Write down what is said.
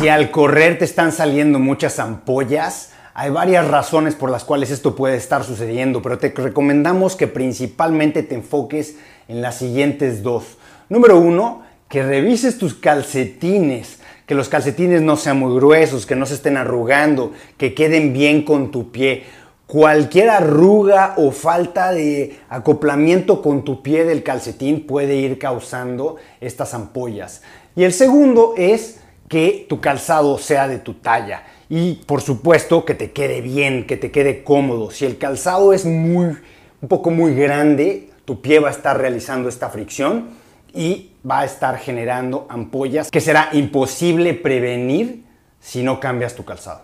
Si al correr te están saliendo muchas ampollas, hay varias razones por las cuales esto puede estar sucediendo, pero te recomendamos que principalmente te enfoques en las siguientes dos. Número uno, que revises tus calcetines, que los calcetines no sean muy gruesos, que no se estén arrugando, que queden bien con tu pie. Cualquier arruga o falta de acoplamiento con tu pie del calcetín puede ir causando estas ampollas. Y el segundo es que tu calzado sea de tu talla y por supuesto que te quede bien, que te quede cómodo. Si el calzado es muy un poco muy grande, tu pie va a estar realizando esta fricción y va a estar generando ampollas que será imposible prevenir si no cambias tu calzado.